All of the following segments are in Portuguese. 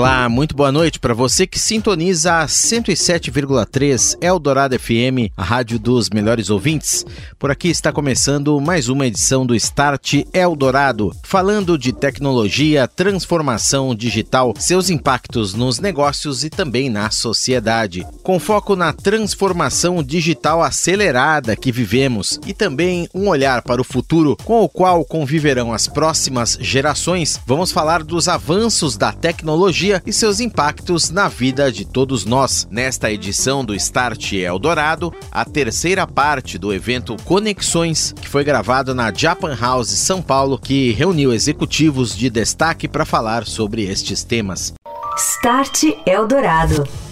Olá, muito boa noite para você que sintoniza a 107,3 Eldorado FM, a rádio dos melhores ouvintes. Por aqui está começando mais uma edição do Start Eldorado, falando de tecnologia, transformação digital, seus impactos nos negócios e também na sociedade. Com foco na transformação digital acelerada que vivemos e também um olhar para o futuro com o qual conviverão as próximas gerações, vamos falar dos avanços da tecnologia tecnologia e seus impactos na vida de todos nós. Nesta edição do Start Eldorado, a terceira parte do evento Conexões, que foi gravado na Japan House São Paulo, que reuniu executivos de destaque para falar sobre estes temas. Start Eldorado.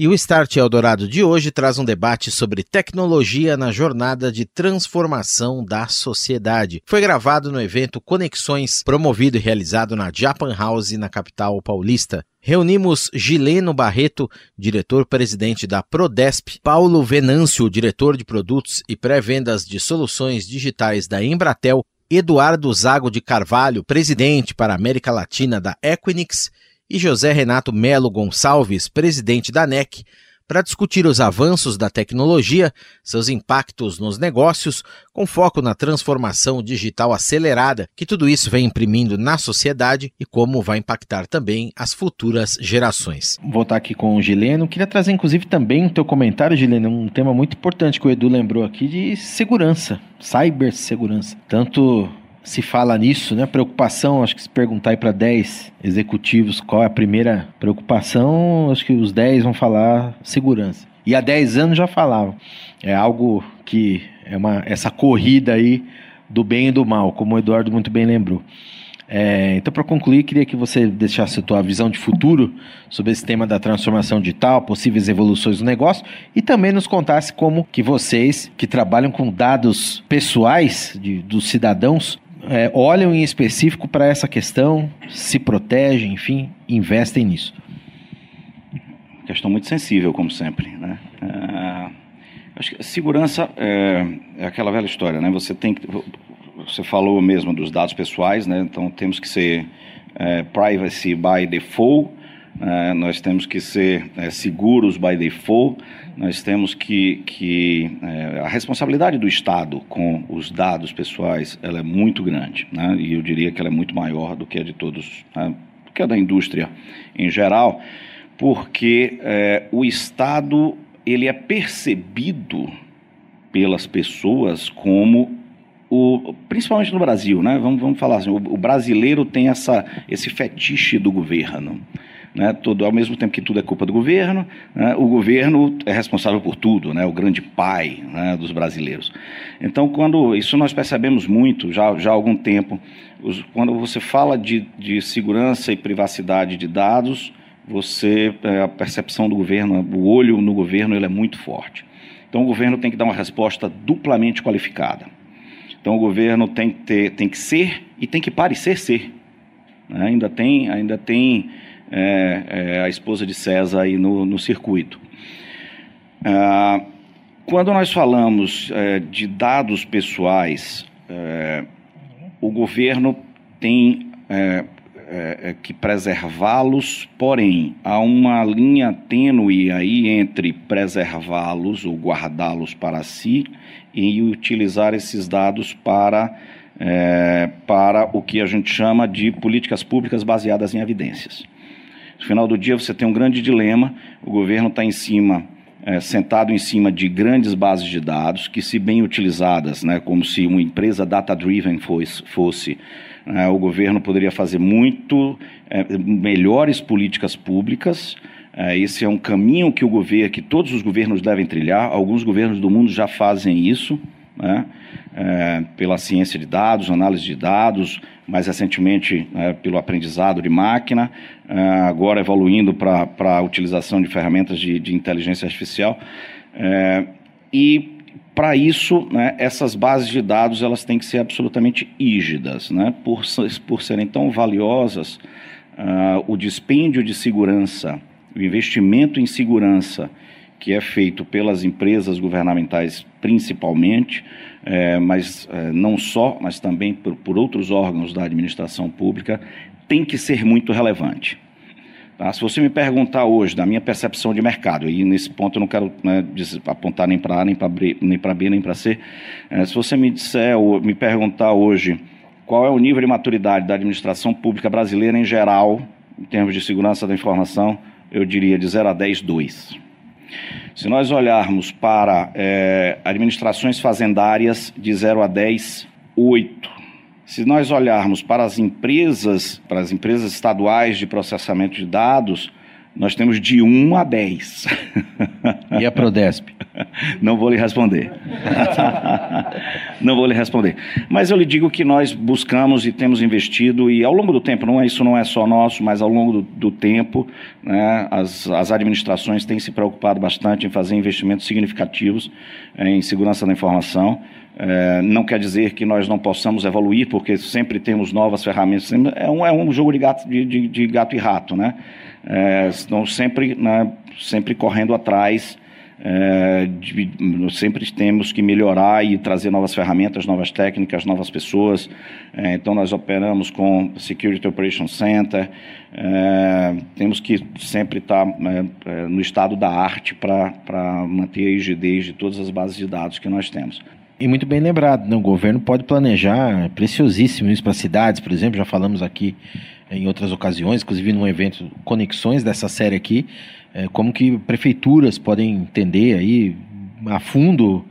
E o Start Eldorado de hoje traz um debate sobre tecnologia na jornada de transformação da sociedade. Foi gravado no evento Conexões, promovido e realizado na Japan House, na capital paulista. Reunimos Gileno Barreto, diretor-presidente da Prodesp, Paulo Venâncio, diretor de produtos e pré-vendas de soluções digitais da Embratel, Eduardo Zago de Carvalho, presidente para a América Latina da Equinix, e José Renato Melo Gonçalves, presidente da NEC, para discutir os avanços da tecnologia, seus impactos nos negócios, com foco na transformação digital acelerada que tudo isso vem imprimindo na sociedade e como vai impactar também as futuras gerações. Vou estar aqui com o Gileno. Queria trazer, inclusive, também o teu comentário, Gileno, um tema muito importante que o Edu lembrou aqui de segurança, cibersegurança. Tanto se fala nisso, né? Preocupação, acho que se perguntar aí para 10 executivos qual é a primeira preocupação, acho que os 10 vão falar segurança. E há 10 anos já falavam. É algo que é uma essa corrida aí do bem e do mal, como o Eduardo muito bem lembrou. É, então, para concluir, queria que você deixasse a tua visão de futuro sobre esse tema da transformação digital, possíveis evoluções do negócio e também nos contasse como que vocês, que trabalham com dados pessoais de, dos cidadãos, é, olham em específico para essa questão, se protegem, enfim, investem nisso? Questão muito sensível, como sempre. Né? É, acho que segurança é, é, aquela velha história, né? Você tem que, você falou mesmo dos dados pessoais, né? Então temos que ser é, privacy by default é, nós temos que ser é, seguros by default, nós temos que, que é, a responsabilidade do Estado com os dados pessoais ela é muito grande, né? e eu diria que ela é muito maior do que a de todos, né? do que a da indústria em geral, porque o Estado ele é percebido pelas pessoas como o, principalmente no Brasil, né? Vamos, vamos falar assim, o, o brasileiro tem essa, esse fetiche do governo. Né, tudo, ao mesmo tempo que tudo é culpa do governo, né, o governo é responsável por tudo, né, o grande pai né, dos brasileiros. Então, quando isso nós percebemos muito já, já há algum tempo, os, quando você fala de, de segurança e privacidade de dados, você é, a percepção do governo, o olho no governo, ele é muito forte. Então, o governo tem que dar uma resposta duplamente qualificada. Então, o governo tem que, ter, tem que ser e tem que parecer ser. Né? Ainda tem, ainda tem é, é, a esposa de César aí no, no circuito. Ah, quando nós falamos é, de dados pessoais, é, o governo tem é, é, que preservá-los, porém há uma linha tênue aí entre preservá-los ou guardá-los para si e utilizar esses dados para para o que a gente chama de políticas públicas baseadas em evidências. No final do dia, você tem um grande dilema: o governo está em cima. É, sentado em cima de grandes bases de dados que, se bem utilizadas, né, como se uma empresa data-driven fosse, fosse né, o governo poderia fazer muito é, melhores políticas públicas. É, esse é um caminho que o governo, que todos os governos devem trilhar. Alguns governos do mundo já fazem isso né, é, pela ciência de dados, análise de dados, mais recentemente é, pelo aprendizado de máquina, é, agora evoluindo para a utilização de ferramentas de, de inteligência artificial. É, e para isso, né, essas bases de dados elas têm que ser absolutamente rígidas, né, por, por serem tão valiosas, uh, o dispêndio de segurança, o investimento em segurança que é feito pelas empresas governamentais principalmente, é, mas é, não só, mas também por, por outros órgãos da administração pública, tem que ser muito relevante. Tá? Se você me perguntar hoje, da minha percepção de mercado, e nesse ponto eu não quero né, apontar nem para A, nem para B, nem para C, é, se você me disser ou me perguntar hoje qual é o nível de maturidade da administração pública brasileira em geral, em termos de segurança da informação, eu diria de 0 a 10, 2. Se nós olharmos para é, administrações fazendárias de 0 a 10, 8. Se nós olharmos para as empresas, para as empresas estaduais de processamento de dados, nós temos de 1 a 10. E a Prodesp? Não vou lhe responder. não vou lhe responder. Mas eu lhe digo que nós buscamos e temos investido, e ao longo do tempo, não é, isso não é só nosso, mas ao longo do, do tempo, né, as, as administrações têm se preocupado bastante em fazer investimentos significativos em segurança da informação. É, não quer dizer que nós não possamos evoluir, porque sempre temos novas ferramentas. É um, é um jogo de gato, de, de, de gato e rato, né? É, estão sempre, né, sempre correndo atrás. É, de, sempre temos que melhorar e trazer novas ferramentas, novas técnicas, novas pessoas. É, então, nós operamos com Security Operations Center. É, temos que sempre estar né, é, no estado da arte para manter a rigidez de todas as bases de dados que nós temos. E muito bem lembrado, né? o governo pode planejar, é preciosíssimo isso para cidades, por exemplo, já falamos aqui em outras ocasiões, inclusive num evento Conexões dessa série aqui, é, como que prefeituras podem entender aí a fundo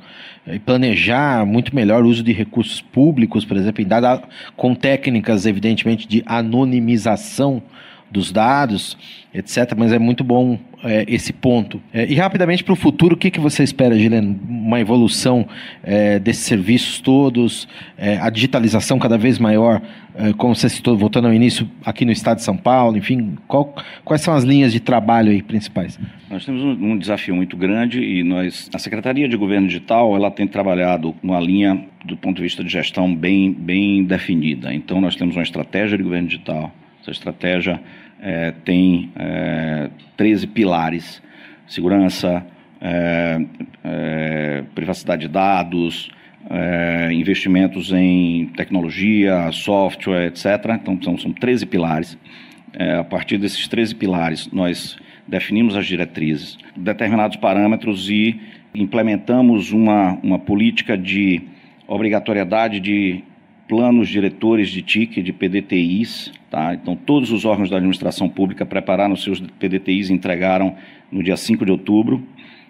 é, e planejar muito melhor o uso de recursos públicos, por exemplo, dada, com técnicas, evidentemente, de anonimização dos dados, etc. Mas é muito bom é, esse ponto. É, e rapidamente para o futuro, o que, que você espera, Gilene? Uma evolução é, desses serviços todos, é, a digitalização cada vez maior, é, como você citou, voltando ao início, aqui no estado de São Paulo, enfim, qual, quais são as linhas de trabalho aí principais? Nós temos um, um, desafio muito grande e nós, a Secretaria de Governo Digital, ela tem trabalhado uma linha do ponto de vista de gestão bem, bem definida. Então, nós temos uma estratégia de governo digital, essa estratégia é, tem é, 13 pilares: segurança, é, é privacidade de dados, é, investimentos em tecnologia, software, etc. Então, são, são 13 pilares. É, a partir desses 13 pilares, nós definimos as diretrizes, determinados parâmetros e implementamos uma, uma política de obrigatoriedade de planos diretores de TIC, de PDTIs. Tá? Então, todos os órgãos da administração pública prepararam seus PDTIs e entregaram no dia 5 de outubro.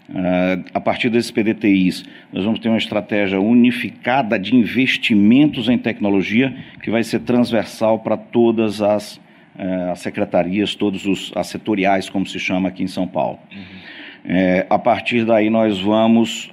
Uh, a partir desses PDTIs, nós vamos ter uma estratégia unificada de investimentos em tecnologia que vai ser transversal para todas as, uh, as secretarias, todos os as setoriais, como se chama aqui em São Paulo. Uhum. Uh, a partir daí, nós vamos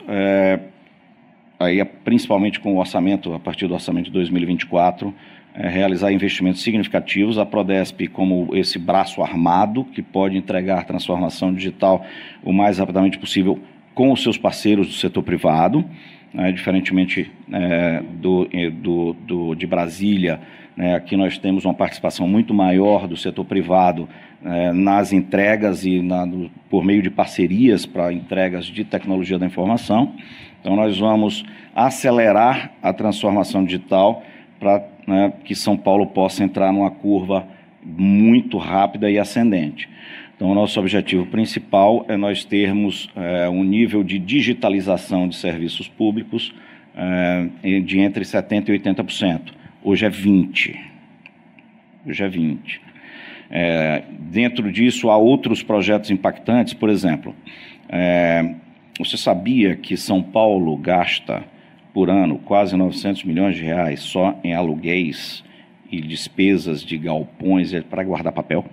aí é principalmente com o orçamento, a partir do orçamento de 2024, é, realizar investimentos significativos. A Prodesp, como esse braço armado que pode entregar transformação digital o mais rapidamente possível com os seus parceiros do setor privado, né, diferentemente é, do, do, do, de Brasília. Né, aqui nós temos uma participação muito maior do setor privado é, nas entregas e na, do, por meio de parcerias para entregas de tecnologia da informação. Então, nós vamos acelerar a transformação digital para né, que São Paulo possa entrar numa curva muito rápida e ascendente. Então, o nosso objetivo principal é nós termos é, um nível de digitalização de serviços públicos é, de entre 70% e 80%. Hoje é 20%. Hoje é 20%. É, dentro disso, há outros projetos impactantes, por exemplo, é, você sabia que São Paulo gasta por ano quase 900 milhões de reais só em aluguéis e despesas de galpões para guardar papel?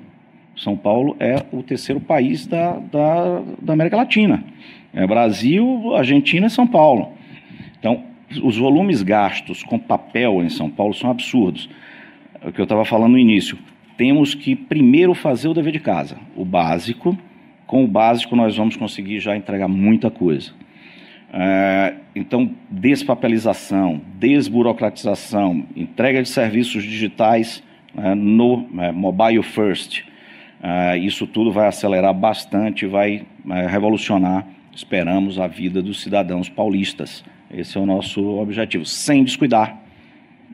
São Paulo é o terceiro país da, da, da América Latina. É Brasil, Argentina e São Paulo. Então, os volumes gastos com papel em São Paulo são absurdos. É o que eu estava falando no início. Temos que primeiro fazer o dever de casa, o básico, com o básico, nós vamos conseguir já entregar muita coisa. É, então, despapelização, desburocratização, entrega de serviços digitais é, no é, mobile first, é, isso tudo vai acelerar bastante, vai é, revolucionar, esperamos, a vida dos cidadãos paulistas. Esse é o nosso objetivo, sem descuidar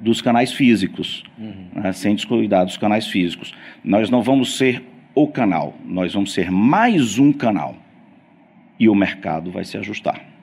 dos canais físicos, uhum. né, sem descuidar dos canais físicos. Nós não vamos ser o canal, nós vamos ser mais um canal. E o mercado vai se ajustar.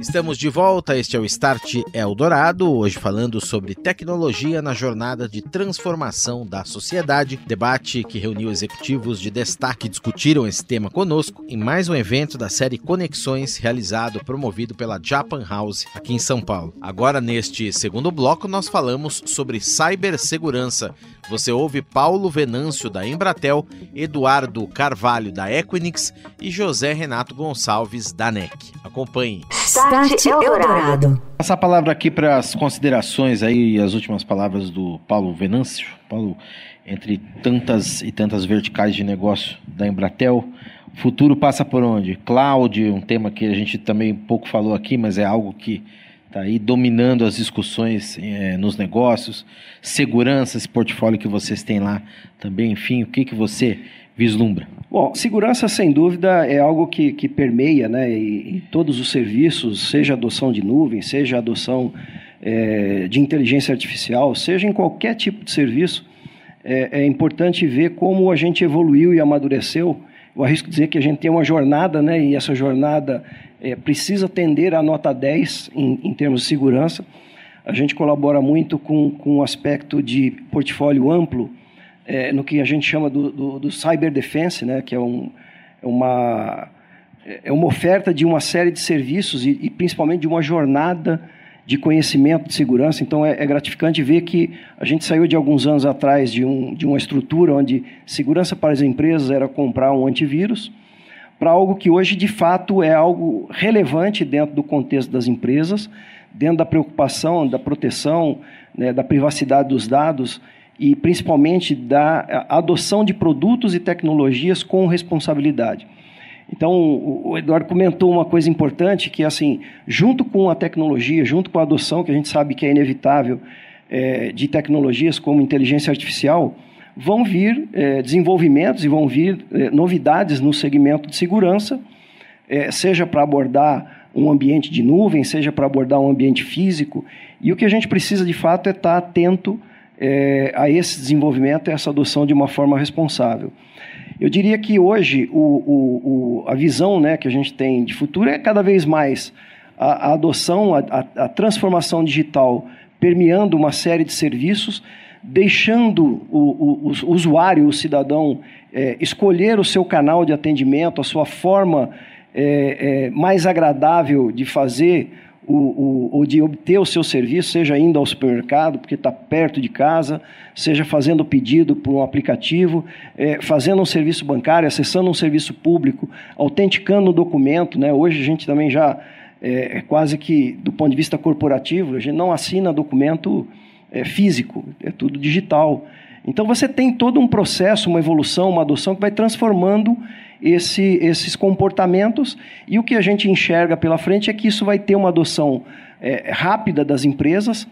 Estamos de volta, este é o Start Eldorado, hoje falando sobre tecnologia na jornada de transformação da sociedade. Debate que reuniu executivos de destaque que discutiram esse tema conosco em mais um evento da série Conexões, realizado promovido pela Japan House aqui em São Paulo. Agora, neste segundo bloco, nós falamos sobre cibersegurança. Você ouve Paulo Venâncio da Embratel, Eduardo Carvalho da Equinix e José Renato Gonçalves da NEC. Acompanhe. Start Eldorado. Passar a palavra aqui para as considerações aí, as últimas palavras do Paulo Venâncio. Paulo, entre tantas e tantas verticais de negócio da Embratel, o futuro passa por onde? Cloud, um tema que a gente também pouco falou aqui, mas é algo que está aí dominando as discussões é, nos negócios, segurança, esse portfólio que vocês têm lá também, enfim, o que, que você vislumbra? Bom, segurança sem dúvida é algo que, que permeia né, em todos os serviços, seja adoção de nuvem, seja adoção é, de inteligência artificial, seja em qualquer tipo de serviço, é, é importante ver como a gente evoluiu e amadureceu. Eu arrisco dizer que a gente tem uma jornada, né, e essa jornada é, precisa tender a nota 10 em, em, termos de segurança. A gente colabora muito com, com o aspecto de portfólio amplo, é, no que a gente chama do, do, do cyber defense, né, que é, um, é, uma, é uma oferta de uma série de serviços e, e principalmente de uma jornada de conhecimento de segurança. Então é, é, gratificante ver que a gente saiu de alguns anos atrás de, um, de uma estrutura onde segurança para as empresas era comprar um antivírus para algo que hoje de fato é algo relevante dentro do contexto das empresas, dentro da preocupação da proteção né, da privacidade dos dados e principalmente da adoção de produtos e tecnologias com responsabilidade. Então, o Eduardo comentou uma coisa importante que, assim, junto com a tecnologia, junto com a adoção que a gente sabe que é inevitável é, de tecnologias como inteligência artificial, vão vir é, desenvolvimentos e vão vir é, novidades no segmento de segurança, é, seja para abordar um ambiente de nuvem, seja para abordar um ambiente físico. E o que a gente precisa de fato é estar atento é, a esse desenvolvimento e essa adoção de uma forma responsável. Eu diria que hoje o, o, o, a visão né, que a gente tem de futuro é cada vez mais a, a adoção, a, a, a transformação digital permeando uma série de serviços deixando o, usuário, o cidadão, é, escolher o seu canal de atendimento, a sua forma é, é, mais agradável de fazer o, o, de obter o seu serviço, seja indo ao supermercado, porque está perto de casa, seja fazendo pedido por um aplicativo, é, fazendo um serviço bancário, acessando um serviço público, autenticando um documento. Né? Hoje a gente também já, é, é quase que, do ponto de vista corporativo, a gente não assina documento é, físico, é tudo digital. Então você tem todo um processo, uma evolução, uma adoção que vai transformando esse, esses comportamentos. E o que a gente enxerga pela frente é que isso vai ter uma adoção é, rápida das empresas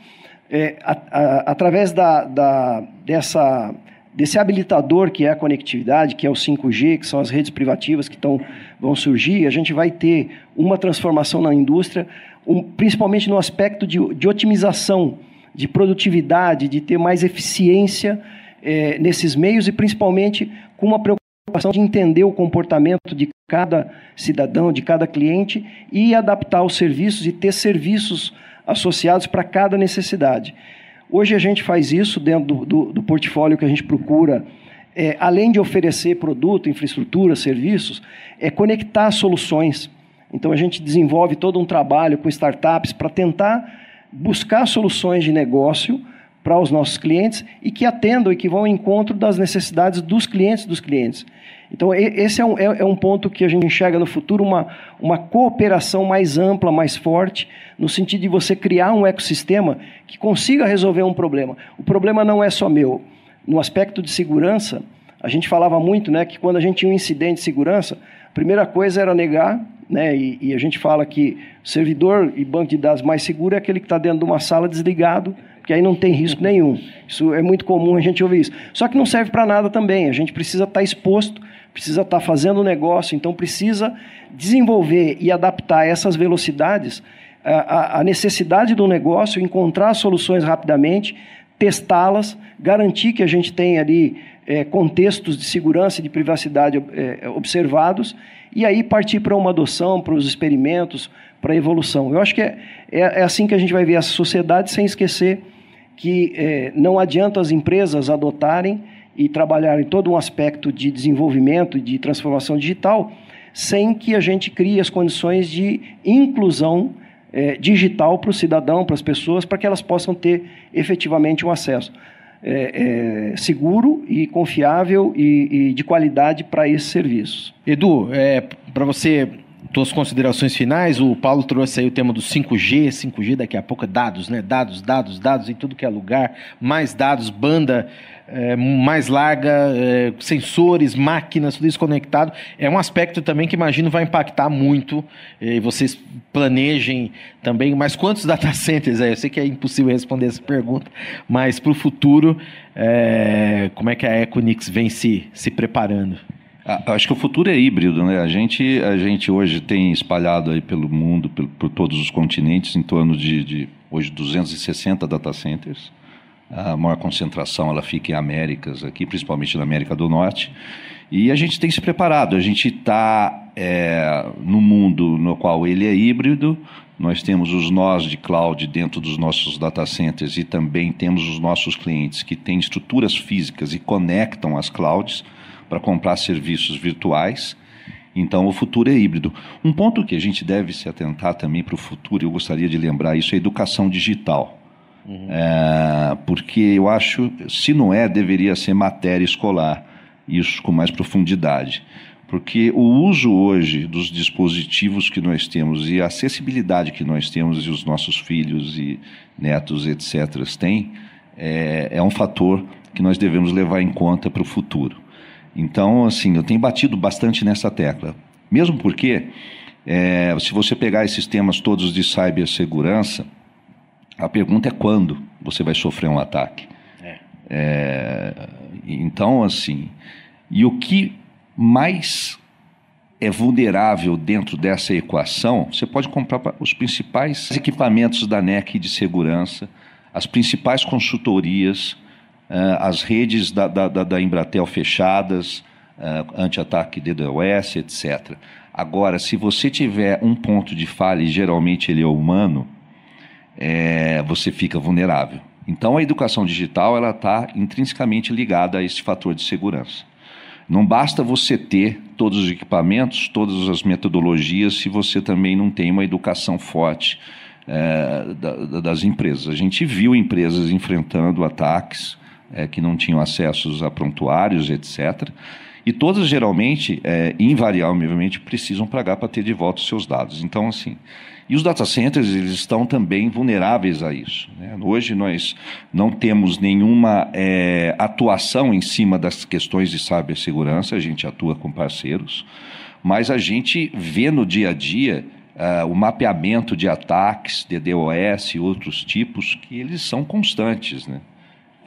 é, a, a, através da, da, dessa, desse habilitador que é a conectividade, que é o 5G, que são as redes privativas que tão, vão surgir, a gente vai ter uma transformação na indústria, um, principalmente no aspecto de, de otimização de produtividade, de ter mais eficiência é, nesses meios e principalmente com uma preocupação de entender o comportamento de cada cidadão, de cada cliente e adaptar os serviços e ter serviços associados para cada necessidade. Hoje a gente faz isso dentro do, do, do portfólio que a gente procura, é, além de oferecer produto, infraestrutura, serviços, é conectar soluções. Então a gente desenvolve todo um trabalho com startups para tentar buscar soluções de negócio para os nossos clientes e que atendam e que vão ao encontro das necessidades dos clientes dos clientes. Então, esse é um, é, é um ponto que a gente enxerga no futuro, uma, uma cooperação mais ampla, mais forte, no sentido de você criar um ecossistema que consiga resolver um problema. O problema não é só meu. No aspecto de segurança, a gente falava muito né, que quando a gente tinha um incidente de segurança, a primeira coisa era negar, né, e, e a gente fala que servidor e banco de dados mais seguro é aquele que está dentro de uma sala desligado, porque aí não tem risco nenhum. Isso é muito comum a gente ouvir isso. Só que não serve para nada também. A gente precisa estar tá exposto, precisa estar tá fazendo negócio, então precisa desenvolver e adaptar essas velocidades à necessidade do negócio, encontrar soluções rapidamente, testá-las, garantir que a gente tem ali é, contextos de segurança e de privacidade é, observados, e aí partir para uma adoção, para os experimentos, para a evolução. Eu acho que é, é, é, assim que a gente vai ver essa sociedade, sem esquecer que é, não adianta as empresas adotarem e trabalharem todo um aspecto de desenvolvimento de transformação digital, sem que a gente crie as condições de inclusão é, digital para o cidadão, para as pessoas, para que elas possam ter efetivamente um acesso é, é, seguro e confiável e, e de qualidade para esses serviços. Edu, é, para você tuas considerações finais, o Paulo trouxe aí o tema do 5G, 5G daqui a pouco é dados, né? Dados, dados, dados em tudo que é lugar, mais dados, banda é, mais larga, é, sensores, máquinas, tudo isso conectado. É um aspecto também que imagino vai impactar muito. E vocês planejem também, mas quantos data centers aí? Eu sei que é impossível responder essa pergunta, mas para o futuro, é, como é que a Equinix vem se, se preparando? Acho que o futuro é híbrido, né? A gente, a gente hoje tem espalhado aí pelo mundo, por, por todos os continentes, em torno de, de, hoje 260 data centers. A maior concentração ela fica em Américas, aqui, principalmente na América do Norte. E a gente tem se preparado. A gente está é, no mundo no qual ele é híbrido. Nós temos os nós de cloud dentro dos nossos data centers e também temos os nossos clientes que têm estruturas físicas e conectam as clouds para comprar serviços virtuais. Então, o futuro é híbrido. Um ponto que a gente deve se atentar também para o futuro, eu gostaria de lembrar isso, é a educação digital. Uhum. É, porque eu acho, se não é, deveria ser matéria escolar, isso com mais profundidade. Porque o uso hoje dos dispositivos que nós temos e a acessibilidade que nós temos e os nossos filhos e netos, etc., têm, é, é um fator que nós devemos levar em conta para o futuro. Então, assim, eu tenho batido bastante nessa tecla. Mesmo porque, é, se você pegar esses temas todos de cibersegurança, a pergunta é quando você vai sofrer um ataque. É. É, então, assim, e o que mais é vulnerável dentro dessa equação, você pode comprar os principais equipamentos da NEC de segurança, as principais consultorias, as redes da, da, da Embratel fechadas, uh, anti-ataque DDoS, etc. Agora, se você tiver um ponto de falha, e geralmente ele é humano, é, você fica vulnerável. Então, a educação digital ela está intrinsecamente ligada a esse fator de segurança. Não basta você ter todos os equipamentos, todas as metodologias, se você também não tem uma educação forte é, da, das empresas. A gente viu empresas enfrentando ataques é, que não tinham acessos a prontuários, etc. E todas, geralmente, é, invariavelmente, precisam pagar para ter de volta os seus dados. Então, assim. E os data centers eles estão também vulneráveis a isso. Né? Hoje nós não temos nenhuma é, atuação em cima das questões de cibersegurança, a gente atua com parceiros, mas a gente vê no dia a dia uh, o mapeamento de ataques, DDoS e outros tipos, que eles são constantes. Né?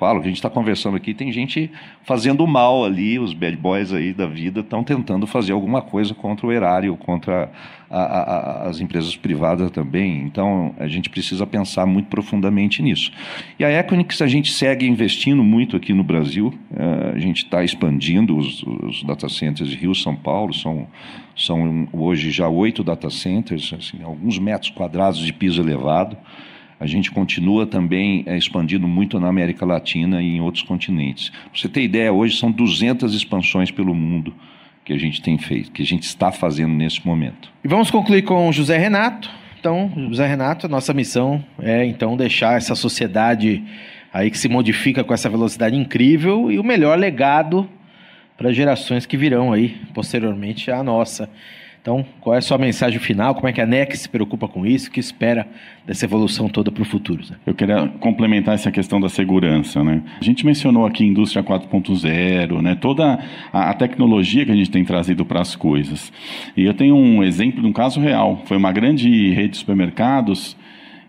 Falo, que a gente está conversando aqui, tem gente fazendo mal ali, os bad boys aí da vida estão tentando fazer alguma coisa contra o erário, contra a, a, as empresas privadas também. Então, a gente precisa pensar muito profundamente nisso. E a Equinix, a gente segue investindo muito aqui no Brasil, uh, a gente está expandindo os, os data centers de Rio, São Paulo, são, são hoje já oito data centers, assim, alguns metros quadrados de piso elevado. A gente continua também é, expandindo muito na América Latina e em outros continentes. Pra você ter ideia, hoje são 200 expansões pelo mundo que a gente tem feito, que a gente está fazendo nesse momento. E vamos concluir com José Renato. Então, José Renato, nossa missão é então deixar essa sociedade aí que se modifica com essa velocidade incrível e o melhor legado para gerações que virão aí posteriormente à nossa. Então, qual é a sua mensagem final? Como é que a NEC se preocupa com isso? O que espera dessa evolução toda para o futuro? Zé? Eu queria complementar essa questão da segurança. Né? A gente mencionou aqui indústria 4.0, né? toda a, a tecnologia que a gente tem trazido para as coisas. E eu tenho um exemplo de um caso real. Foi uma grande rede de supermercados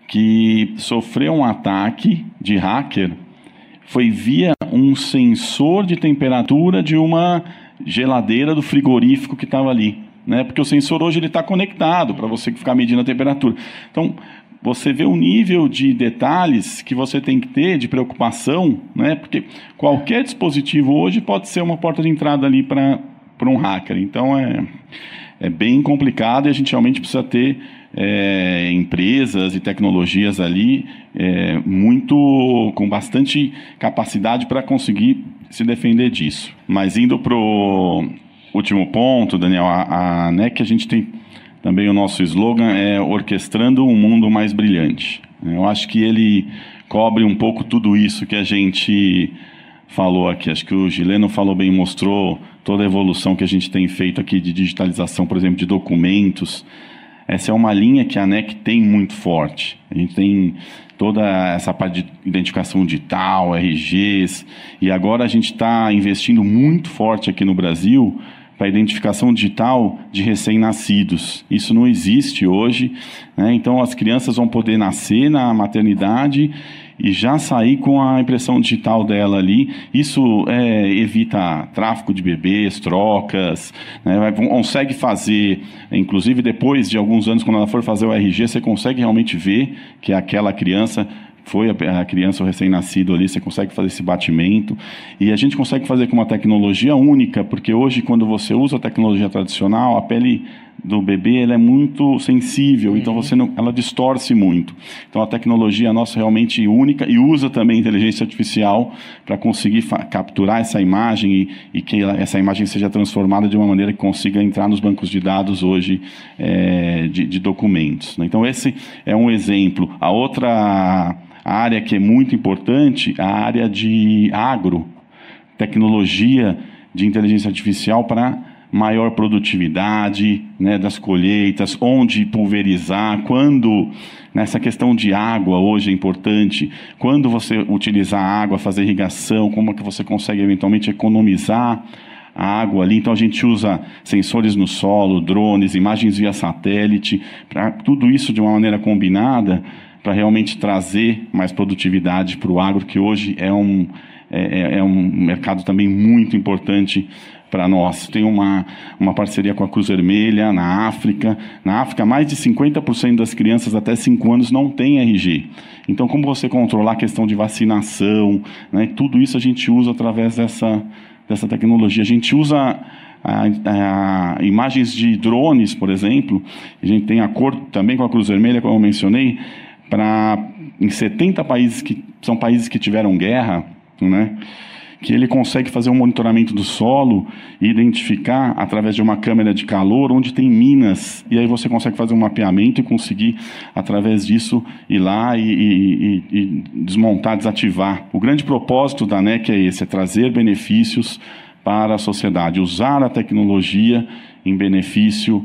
que sofreu um ataque de hacker. Foi via um sensor de temperatura de uma geladeira do frigorífico que estava ali. Né? Porque o sensor hoje ele está conectado para você ficar medindo a temperatura. Então, você vê o nível de detalhes que você tem que ter de preocupação, né? porque qualquer dispositivo hoje pode ser uma porta de entrada ali para um hacker. Então, é, é bem complicado e a gente realmente precisa ter é, empresas e tecnologias ali é, muito com bastante capacidade para conseguir se defender disso. Mas indo para o último ponto, Daniel, a, a NEC a gente tem também o nosso slogan é orquestrando um mundo mais brilhante. Eu acho que ele cobre um pouco tudo isso que a gente falou aqui. Acho que o Gileno falou bem, mostrou toda a evolução que a gente tem feito aqui de digitalização, por exemplo, de documentos. Essa é uma linha que a ANEC tem muito forte. A gente tem toda essa parte de identificação digital, RGs, e agora a gente está investindo muito forte aqui no Brasil para identificação digital de recém-nascidos. Isso não existe hoje, né? então as crianças vão poder nascer na maternidade e já sair com a impressão digital dela ali. Isso é, evita tráfico de bebês, trocas, né? consegue fazer, inclusive depois de alguns anos, quando ela for fazer o RG, você consegue realmente ver que aquela criança foi a criança, o recém-nascido ali, você consegue fazer esse batimento. E a gente consegue fazer com uma tecnologia única, porque hoje, quando você usa a tecnologia tradicional, a pele do bebê ela é muito sensível, então você não, ela distorce muito. Então a tecnologia nossa é realmente única e usa também inteligência artificial para conseguir capturar essa imagem e, e que ela, essa imagem seja transformada de uma maneira que consiga entrar nos bancos de dados hoje é, de, de, documentos. Né? Então esse é um exemplo. A outra área que é muito importante, a área de agro, tecnologia de inteligência artificial para maior produtividade né, das colheitas, onde pulverizar, quando nessa questão de água hoje é importante, quando você utilizar água, fazer irrigação, como é que você consegue eventualmente economizar a água ali. Então a gente usa sensores no solo, drones, imagens via satélite, para tudo isso de uma maneira combinada para realmente trazer mais produtividade para o agro, que hoje é um, é, é, é um mercado também muito importante para nós. Tem uma, uma parceria com a Cruz Vermelha na África. Na África, mais de 50% das crianças até 5 anos não têm RG. Então, como você controlar a questão de vacinação, né, tudo isso a gente usa através dessa, dessa tecnologia. A gente usa a, a, imagens de drones, por exemplo, a gente tem acordo também com a Cruz Vermelha, como eu mencionei, para em 70 países que são países que tiveram guerra, né? Que ele consegue fazer um monitoramento do solo e identificar através de uma câmera de calor onde tem minas e aí você consegue fazer um mapeamento e conseguir através disso ir lá e, e, e desmontar, desativar. O grande propósito da NEC é esse, é trazer benefícios para a sociedade, usar a tecnologia em benefício